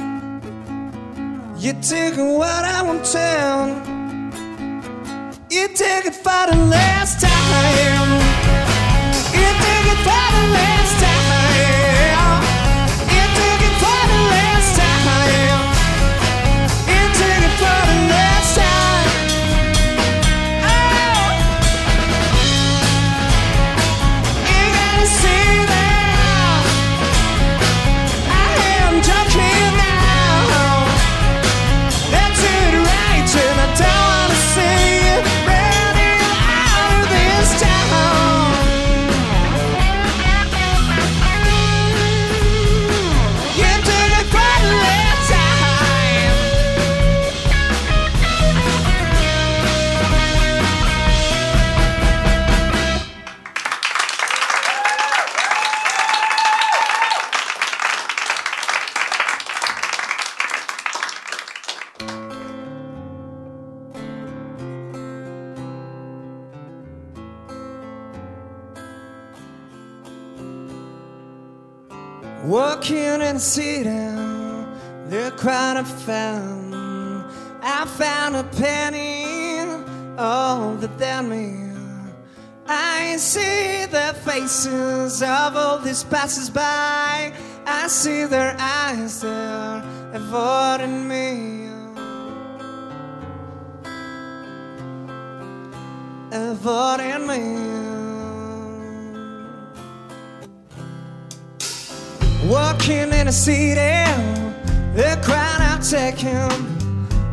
You took what I wanted. You took it for the last time. All these by. I see their eyes, they're avoiding me. Avoiding me. Walking in a city, the crowd I've taken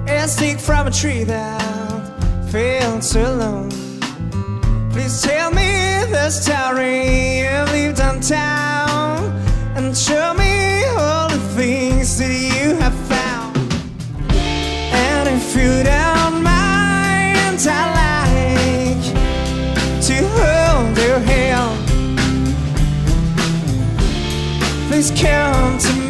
a stick from a tree that feels alone. Please tell me the story downtown and show me all the things that you have found. And if you don't mind, I like to hold your hand. Please come to my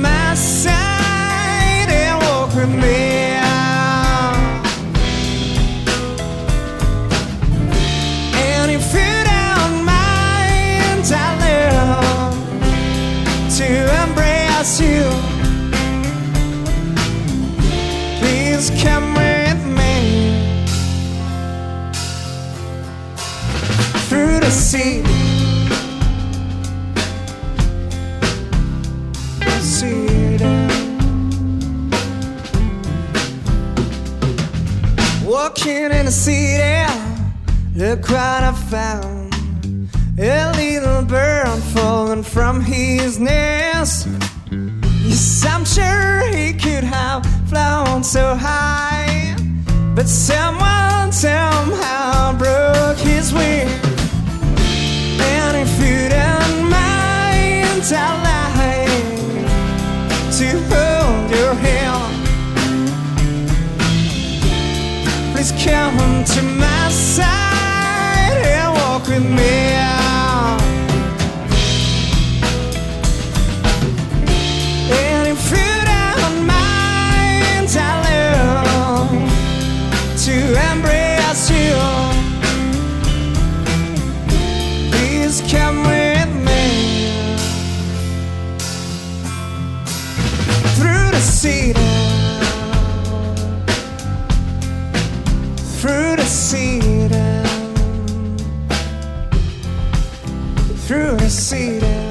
Walking in the city, look what I found. A little bird falling from his nest. Yes, I'm sure he could have flown so high, but someone somehow broke his wing. And if you don't mind, I'd like to hold your hand. Come to my side and walk with me. And you to embrace you. Please come with me through the through the city, through the city.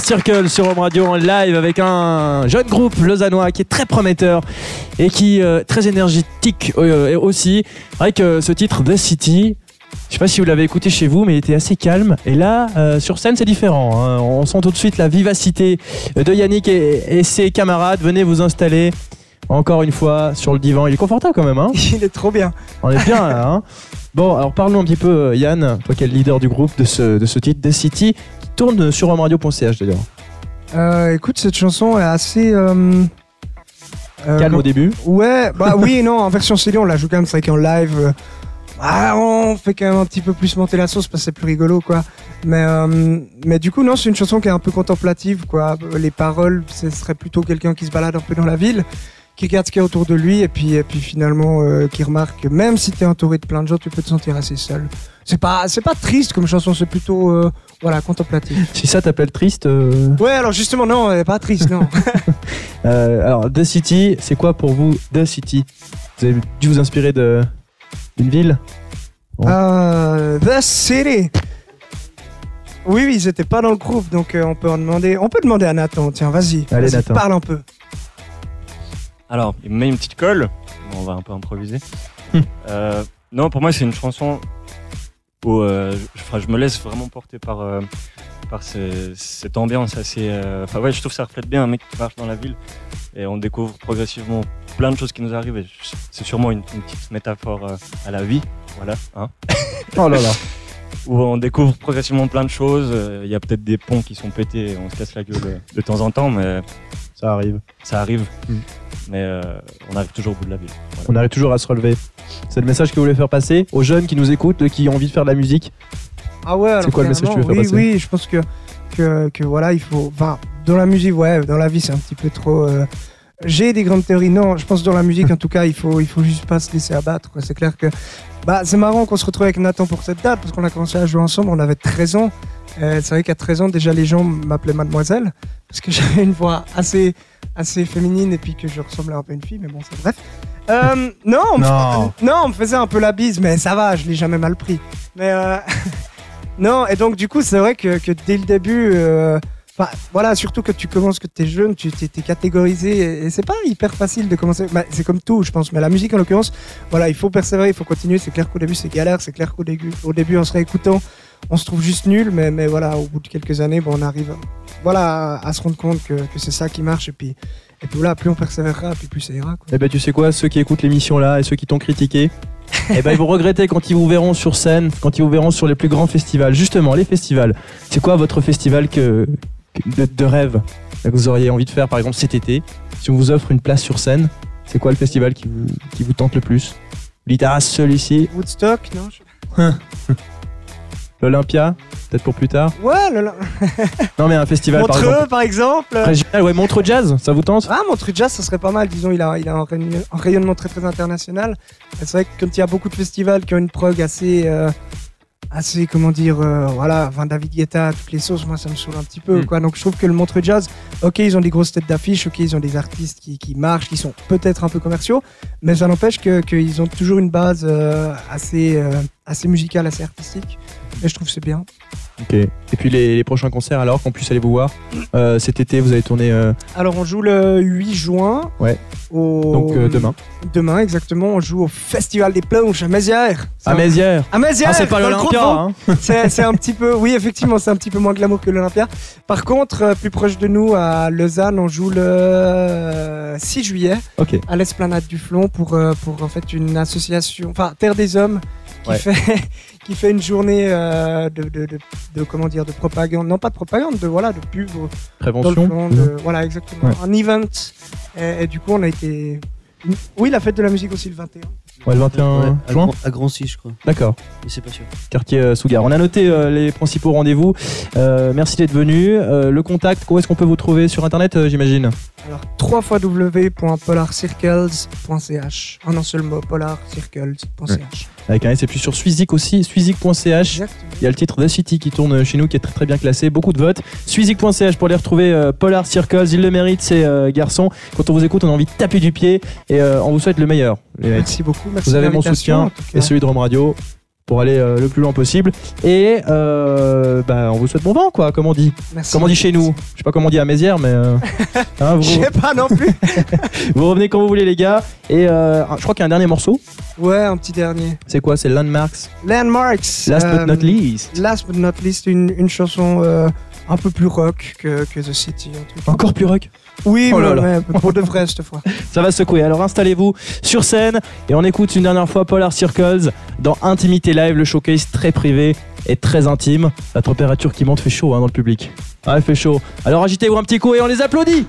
Circle sur Home Radio en live avec un jeune groupe lausannois qui est très prometteur et qui est très énergétique euh, aussi. Avec euh, ce titre The City. Je sais pas si vous l'avez écouté chez vous, mais il était assez calme. Et là, euh, sur scène, c'est différent. hein. On sent tout de suite la vivacité de Yannick et, et ses camarades. Venez vous installer encore une fois sur le divan. Il est confortable quand même. Hein Il est trop bien. On est bien là. hein. Bon, alors parlons un petit peu, euh, Yann, toi qui es le leader du groupe de ce, de ce titre, The City, tourne sur homeradio.ch d'ailleurs. Euh, écoute, cette chanson est assez. euh, euh, Calme au début. Ouais, bah oui et non, en version CD, on la joue quand même, c'est vrai qu'en live, ah, on fait quand même un petit peu plus monter la sauce parce que c'est plus rigolo, quoi. Mais, euh, mais du coup, non, c'est une chanson qui est un peu contemplative, quoi. Les paroles, ce serait plutôt quelqu'un qui se balade un peu dans la ville. Qui regarde ce qu'il y a autour de lui et puis, et puis finalement euh, qui remarque que même si tu es entouré de plein de gens, tu peux te sentir assez seul. C'est pas, c'est pas triste comme chanson, c'est plutôt euh, voilà, contemplatif. Si ça t'appelle triste. euh, Ouais, alors justement, non, elle est pas triste, non. euh, alors, The City, c'est quoi pour vous The City? Vous avez dû vous inspirer de d'une ville? Bon. The City. Oui, oui, ils étaient pas dans le groupe, donc on peut en demander. On peut demander à Nathan. Tiens, vas-y. Allez, vas-y, Nathan. Parle un peu. Alors, il me met une petite colle. Bon, on va un peu improviser. Euh, non, pour moi, c'est une chanson où euh, je, me laisse vraiment porter par, euh, par ce- cette ambiance assez. euh, Enfin, ouais, je trouve que ça reflète bien un mec qui marche dans la ville et on découvre progressivement plein de choses qui nous arrivent. C'est sûrement une, une petite métaphore à la vie. Voilà. Hein Oh là là. où on découvre progressivement plein de choses. Euh, Il y a peut-être des ponts qui sont pétés et on se casse la gueule euh, de temps en temps, mais Ça arrive. ça arrive. Mm. Mais euh, on arrive toujours au bout de la ville. Voilà. On arrive toujours à se relever. C'est le message que vous voulez faire passer aux jeunes qui nous écoutent, qui ont envie de faire de la musique. Ah ouais, alors quoi le message que tu veux faire oui, passer Oui, je pense que, que, que voilà, il faut. Enfin, dans la musique, ouais, dans la vie, c'est un petit peu trop. euh, J'ai des grandes théories. Non, je pense que dans la musique, en tout cas, il faut, il faut juste pas se laisser abattre. C'est clair que. Bah, c'est marrant qu'on se retrouve avec Nathan pour cette date, parce qu'on a commencé à jouer ensemble, on avait 13 ans. Euh, c'est vrai qu'à 13 ans, déjà, les gens m'appelaient mademoiselle, parce que j'avais une voix assez, assez féminine et puis que je ressemblais un peu à une fille, mais bon, c'est bref. Euh, non, on me Non. non, on me faisait un peu la bise, mais ça va, je l'ai jamais mal pris. Mais euh, non, et donc du coup, c'est vrai que, que dès le début, voilà, surtout que tu commences, que tu es jeune, tu t'es catégorisé, et, et c'est pas hyper facile de commencer. Bah, c'est comme tout, je pense, mais la musique en l'occurrence, voilà, il faut persévérer, il faut continuer. C'est clair qu'au début, c'est galère, c'est clair qu'au début, au début, en se réécoutant, on se trouve juste nul, mais, mais voilà, au bout de quelques années, bon, on arrive voilà, à, se rendre compte que, que c'est ça qui marche, et puis, et puis voilà, plus on persévérera, plus ça ira. Quoi. Eh ben tu sais quoi, ceux qui écoutent l'émission là et ceux qui t'ont critiqué, eh ben ils vont regretter quand ils vous verront sur scène, quand ils vous verront sur les plus grands festivals. Justement, les festivals. C'est quoi votre festival que- de, de rêve que vous auriez envie de faire par exemple cet été Si on vous offre une place sur scène, c'est quoi le festival qui vous, qui vous tente le plus? Vous dites ah celui-ci, Woodstock, non je- l'Olympia, peut-être pour plus tard. Ouais, le- Non mais un festival par Montreux, exemple. par exemple. Régional, ouais, Montreux Jazz, ça vous tente? Ah, Montreux Jazz, ça serait pas mal. Disons, il a, il a un, rayonnement- très très international. C'est vrai que quand il y a beaucoup de festivals qui ont une prog assez, euh, assez comment dire, euh, voilà, enfin David Guetta, toutes les sauces, moi ça me saoule un petit peu, Mm. quoi. Donc je trouve que le Montreux Jazz, ok, ils ont des grosses têtes d'affiche, ok, ils ont des artistes qui, qui marchent, qui sont peut-être un peu commerciaux, mais ça n'empêche que qu'ils ont toujours une base euh, assez, euh, assez musicale, assez artistique. Et je trouve que c'est bien. Ok. Et puis les, les prochains concerts alors qu'on puisse aller vous voir. Euh, cet été, vous allez tourner euh, Alors on joue le 8 juin. Ouais. Au... donc euh, demain Demain, exactement, on joue au Festival des Planches à Mézières. À un- Mézières. À Mézières Ah c'est pas l'Olympia. Hein. C'est un petit peu, oui, effectivement, c'est un petit peu moins glamour que l'Olympia. Par contre, plus proche de nous, à Lausanne, on joue le euh, 6 juillet Ok. à l'Esplanade du Flon pour, pour en fait une association, enfin Terre des Hommes, qui Ouais. fait qui fait une journée euh, de, de, de, de- comment dire de propagande, non pas de propagande, de voilà de pub dans le Prévention. Flon, de- voilà exactement, Ouais. un event. Et, et du coup, on a été, oui, la fête de la musique aussi le 21. Ouais, le 21 Ouais, à, juin. Grand- à Grancy, je crois. D'accord. Mais c'est pas sûr. Quartier euh, Sougar. On a noté euh, les principaux rendez-vous. Euh, merci d'être venu. Euh, le contact, où est-ce qu'on peut vous trouver sur internet, euh, j'imagine Alors, www.polarcircles.ch. En un seul mot, polarcircles.ch. Avec un S et puis sur Swizik aussi. Exactement. Il y a le titre The City qui tourne chez nous, qui est très très bien classé. Beaucoup de votes. Swizik.ch pour les retrouver. euh, Polar Circles, ils le méritent ces euh, garçons. Quand on vous écoute, on a envie de taper du pied et euh, on vous souhaite le meilleur. les mecs. Merci beaucoup. Merci Vous avez mon soutien et celui de Rome Radio pour aller euh, le plus loin possible. Et euh, bah, on vous souhaite bon vent, quoi, comme on dit. Merci. Comme on dit chez nous. Je sais pas comment on dit à Mézières, mais euh, hein, Je sais pas non plus. vous revenez quand vous voulez, les gars. Et euh, je crois qu'il y a un dernier morceau. ouais, un petit dernier. C'est quoi C'est Landmarks? Landmarks. Last euh, but not least. Last but not least, une, une chanson euh, un peu plus rock que, que The City. un truc. Encore plus rock? Oui, Oh là mais, là. mais pour de vrai cette fois. Ça va secouer. Alors installez-vous sur scène et on écoute une dernière fois Polar Circles dans Intimité Live, le showcase très privé et très intime. La température qui monte fait chaud hein, dans le public. Ah, il fait chaud. Alors agitez-vous un petit coup et on les applaudit.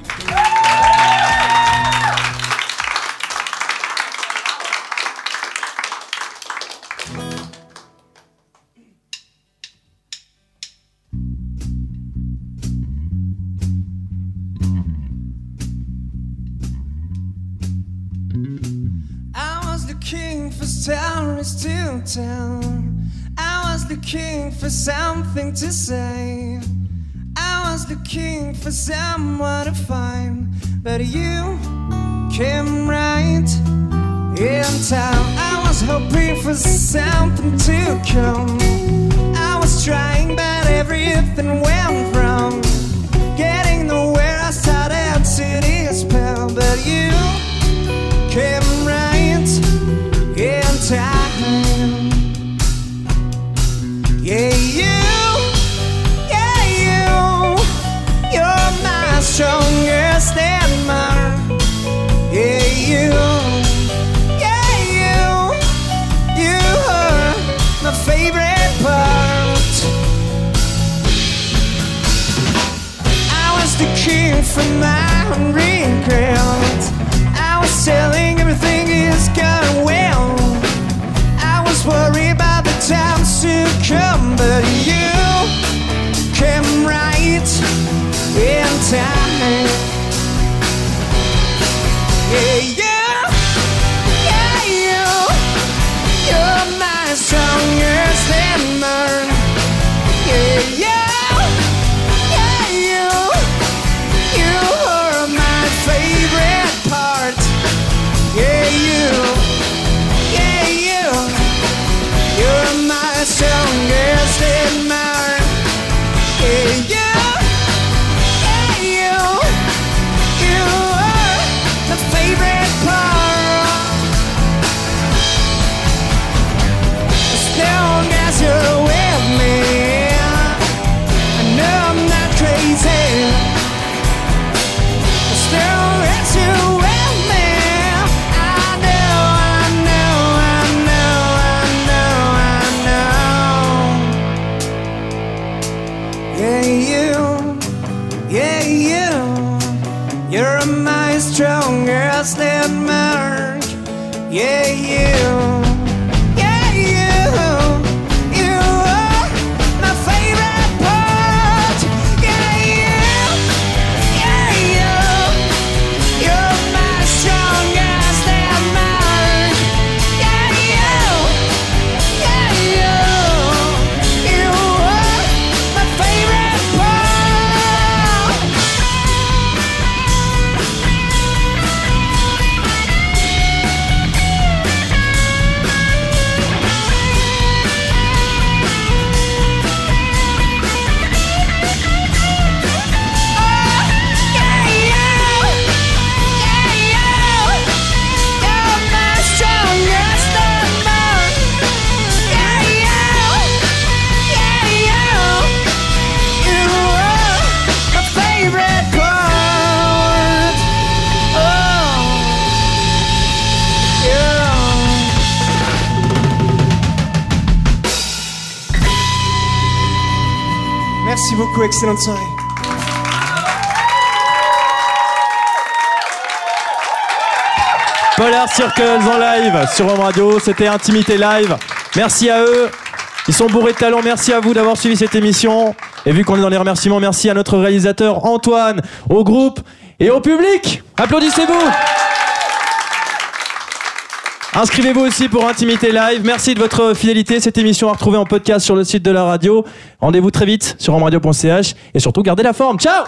Was to tell. I was looking for something to say. I was looking for someone to find, but you came right in time. I was hoping for something to come. I was trying, but everything went wrong. Getting nowhere, I started to despair, but you came King for my regret. I was telling everything is going well. I was worried about the times to come, but you came right in time. Yeah, Yeah, you. Excellente soirée. Polar Circles en live sur Home Radio, c'était Intimité Live. Merci à eux. Ils sont bourrés de talent. Merci à vous d'avoir suivi cette émission. Et vu qu'on est dans les remerciements, merci à notre réalisateur Antoine, au groupe et au public. Applaudissez-vous. Inscrivez-vous aussi pour Intimité Live. Merci de votre fidélité. Cette émission à retrouver en podcast sur le site de la radio. Rendez-vous très vite sur omradio.ch et surtout gardez la forme. Ciao